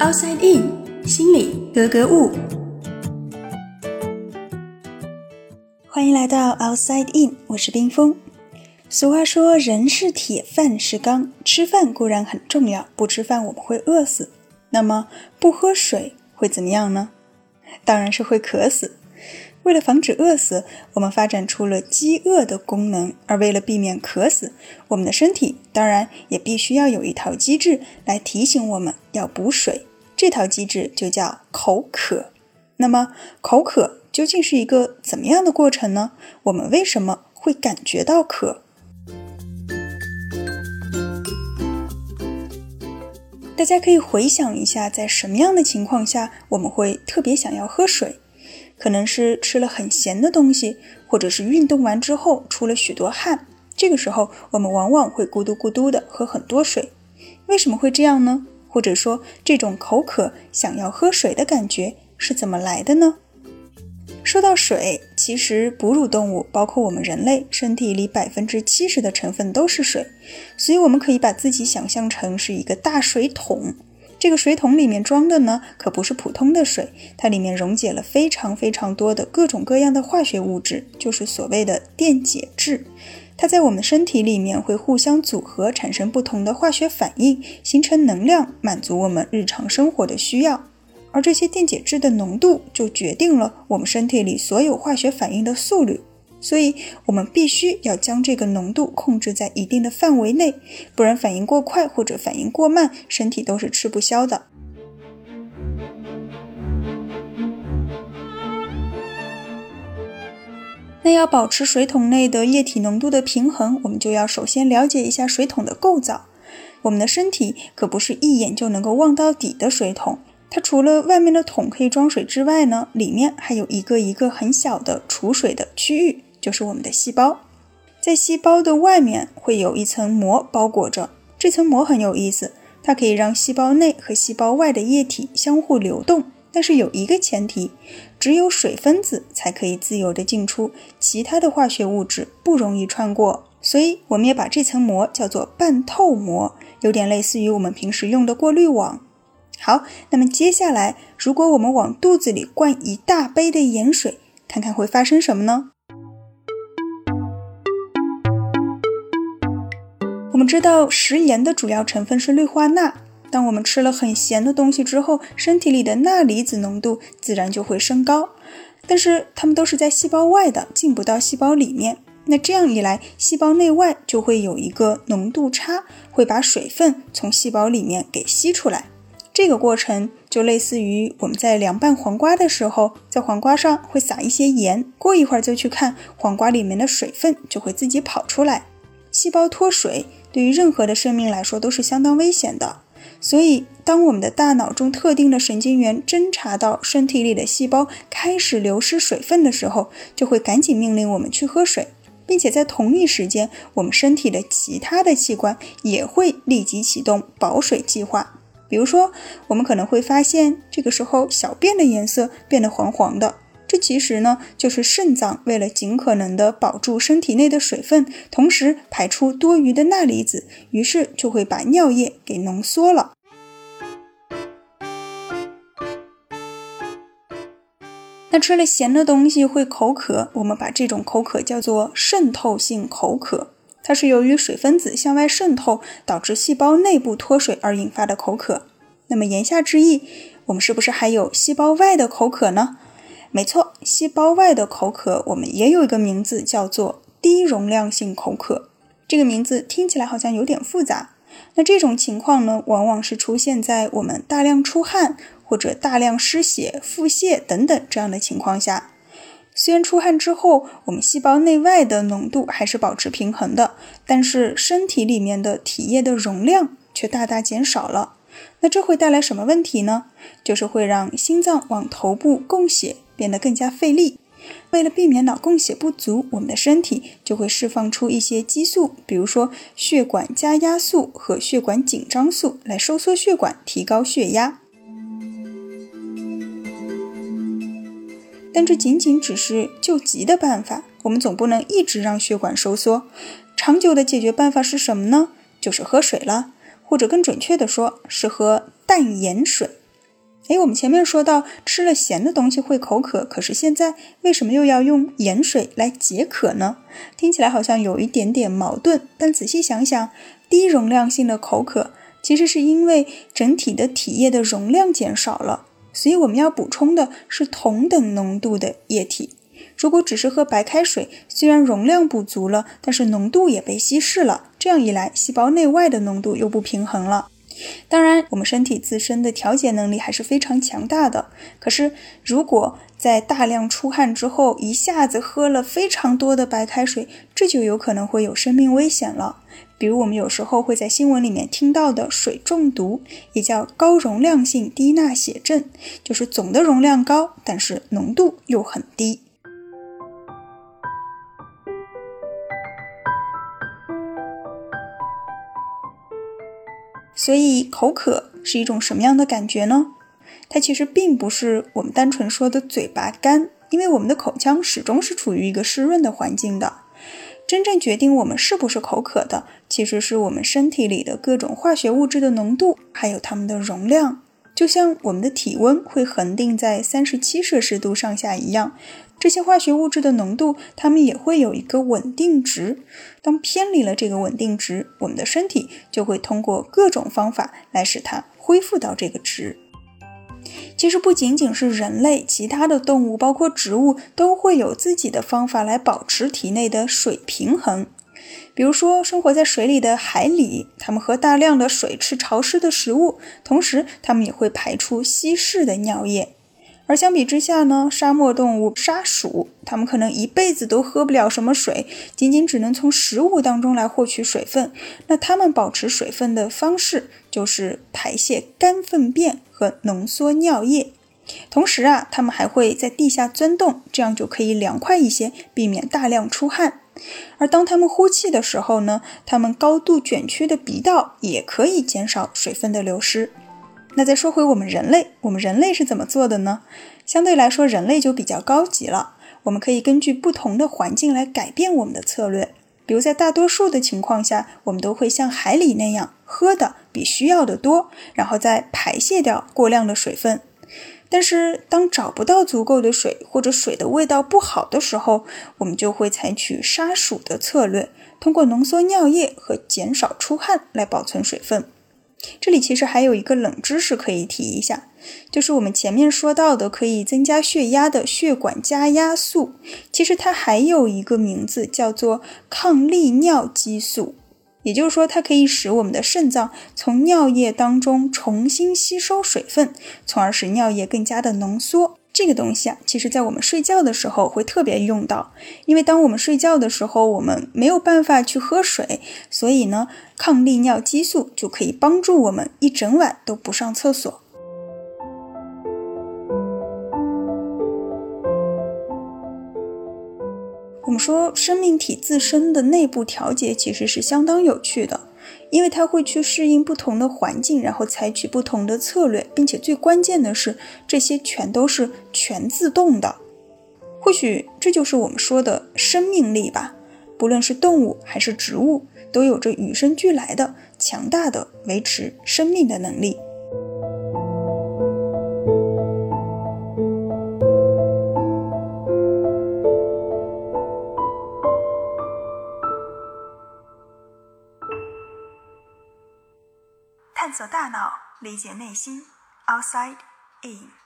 Outside In，心里格格物。欢迎来到 Outside In，我是冰峰。俗话说，人是铁，饭是钢。吃饭固然很重要，不吃饭我们会饿死。那么不喝水会怎么样呢？当然是会渴死。为了防止饿死，我们发展出了饥饿的功能；而为了避免渴死，我们的身体当然也必须要有一套机制来提醒我们要补水。这套机制就叫口渴。那么，口渴究竟是一个怎么样的过程呢？我们为什么会感觉到渴？大家可以回想一下，在什么样的情况下我们会特别想要喝水？可能是吃了很咸的东西，或者是运动完之后出了许多汗，这个时候我们往往会咕嘟咕嘟的喝很多水。为什么会这样呢？或者说这种口渴想要喝水的感觉是怎么来的呢？说到水，其实哺乳动物，包括我们人类，身体里百分之七十的成分都是水，所以我们可以把自己想象成是一个大水桶。这个水桶里面装的呢，可不是普通的水，它里面溶解了非常非常多的各种各样的化学物质，就是所谓的电解质。它在我们身体里面会互相组合，产生不同的化学反应，形成能量，满足我们日常生活的需要。而这些电解质的浓度就决定了我们身体里所有化学反应的速率，所以我们必须要将这个浓度控制在一定的范围内，不然反应过快或者反应过慢，身体都是吃不消的。那要保持水桶内的液体浓度的平衡，我们就要首先了解一下水桶的构造。我们的身体可不是一眼就能够望到底的水桶。它除了外面的桶可以装水之外呢，里面还有一个一个很小的储水的区域，就是我们的细胞。在细胞的外面会有一层膜包裹着，这层膜很有意思，它可以让细胞内和细胞外的液体相互流动。但是有一个前提，只有水分子才可以自由的进出，其他的化学物质不容易穿过。所以我们也把这层膜叫做半透膜，有点类似于我们平时用的过滤网。好，那么接下来，如果我们往肚子里灌一大杯的盐水，看看会发生什么呢？我们知道食盐的主要成分是氯化钠，当我们吃了很咸的东西之后，身体里的钠离子浓度自然就会升高。但是它们都是在细胞外的，进不到细胞里面。那这样一来，细胞内外就会有一个浓度差，会把水分从细胞里面给吸出来。这个过程就类似于我们在凉拌黄瓜的时候，在黄瓜上会撒一些盐，过一会儿就去看黄瓜里面的水分就会自己跑出来。细胞脱水对于任何的生命来说都是相当危险的，所以当我们的大脑中特定的神经元侦察到身体里的细胞开始流失水分的时候，就会赶紧命令我们去喝水，并且在同一时间，我们身体的其他的器官也会立即启动保水计划。比如说，我们可能会发现，这个时候小便的颜色变得黄黄的，这其实呢就是肾脏为了尽可能的保住身体内的水分，同时排出多余的钠离子，于是就会把尿液给浓缩了。那吃了咸的东西会口渴，我们把这种口渴叫做渗透性口渴。它是由于水分子向外渗透，导致细胞内部脱水而引发的口渴。那么言下之意，我们是不是还有细胞外的口渴呢？没错，细胞外的口渴我们也有一个名字，叫做低容量性口渴。这个名字听起来好像有点复杂。那这种情况呢，往往是出现在我们大量出汗或者大量失血、腹泻等等这样的情况下。虽然出汗之后，我们细胞内外的浓度还是保持平衡的，但是身体里面的体液的容量却大大减少了。那这会带来什么问题呢？就是会让心脏往头部供血变得更加费力。为了避免脑供血不足，我们的身体就会释放出一些激素，比如说血管加压素和血管紧张素，来收缩血管，提高血压。但这仅仅只是救急的办法，我们总不能一直让血管收缩。长久的解决办法是什么呢？就是喝水了，或者更准确的说，是喝淡盐水。诶，我们前面说到吃了咸的东西会口渴，可是现在为什么又要用盐水来解渴呢？听起来好像有一点点矛盾，但仔细想想，低容量性的口渴其实是因为整体的体液的容量减少了，所以我们要补充的是同等浓度的液体。如果只是喝白开水，虽然容量补足了，但是浓度也被稀释了，这样一来，细胞内外的浓度又不平衡了。当然，我们身体自身的调节能力还是非常强大的。可是，如果在大量出汗之后一下子喝了非常多的白开水，这就有可能会有生命危险了。比如，我们有时候会在新闻里面听到的水中毒，也叫高容量性低钠血症，就是总的容量高，但是浓度又很低。所以，口渴是一种什么样的感觉呢？它其实并不是我们单纯说的嘴巴干，因为我们的口腔始终是处于一个湿润的环境的。真正决定我们是不是口渴的，其实是我们身体里的各种化学物质的浓度，还有它们的容量。就像我们的体温会恒定在三十七摄氏度上下一样。这些化学物质的浓度，它们也会有一个稳定值。当偏离了这个稳定值，我们的身体就会通过各种方法来使它恢复到这个值。其实不仅仅是人类，其他的动物，包括植物，都会有自己的方法来保持体内的水平衡。比如说，生活在水里的海里，它们喝大量的水，吃潮湿的食物，同时它们也会排出稀释的尿液。而相比之下呢，沙漠动物沙鼠，它们可能一辈子都喝不了什么水，仅仅只能从食物当中来获取水分。那它们保持水分的方式就是排泄干粪便和浓缩尿液。同时啊，它们还会在地下钻洞，这样就可以凉快一些，避免大量出汗。而当它们呼气的时候呢，它们高度卷曲的鼻道也可以减少水分的流失。那再说回我们人类，我们人类是怎么做的呢？相对来说，人类就比较高级了。我们可以根据不同的环境来改变我们的策略。比如在大多数的情况下，我们都会像海里那样喝的比需要的多，然后再排泄掉过量的水分。但是当找不到足够的水，或者水的味道不好的时候，我们就会采取杀鼠的策略，通过浓缩尿液和减少出汗来保存水分。这里其实还有一个冷知识可以提一下，就是我们前面说到的可以增加血压的血管加压素，其实它还有一个名字叫做抗利尿激素，也就是说它可以使我们的肾脏从尿液当中重新吸收水分，从而使尿液更加的浓缩。这个东西啊，其实在我们睡觉的时候会特别用到，因为当我们睡觉的时候，我们没有办法去喝水，所以呢，抗利尿激素就可以帮助我们一整晚都不上厕所。说，生命体自身的内部调节其实是相当有趣的。因为它会去适应不同的环境，然后采取不同的策略，并且最关键的是，这些全都是全自动的。或许这就是我们说的生命力吧。不论是动物还是植物，都有着与生俱来的强大的维持生命的能力。理解内心，outside in。